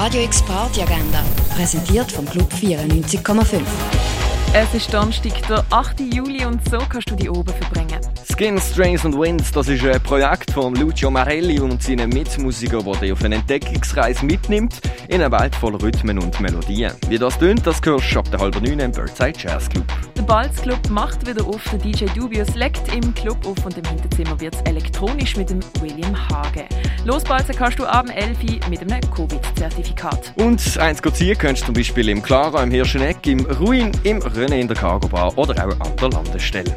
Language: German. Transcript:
Radio X Party Agenda, präsentiert vom Club 94,5. Es ist Donnerstag, der 8. Juli und so kannst du die oben verbringen. Skin, Strains and Winds, das ist ein Projekt von Lucio Marelli und seinen Mitmusikern, der dich auf eine Entdeckungsreise mitnimmt in eine Welt voller Rhythmen und Melodien. Wie das tönt, das hörst du ab der halben neun im Birdside Jazz Club. Der Balz Club macht wieder auf. Der DJ Dubious legt im Club auf und im Hinterzimmer wird es elektronisch mit dem William Hage. Losbalzen kannst du ab 11 Uhr mit einem Covid-Zertifikat. Und eins ziehen kannst du zum Beispiel im Clara, im Hirscheneck, im Ruin, im René in der Cargo Bar oder auch an der Landestelle.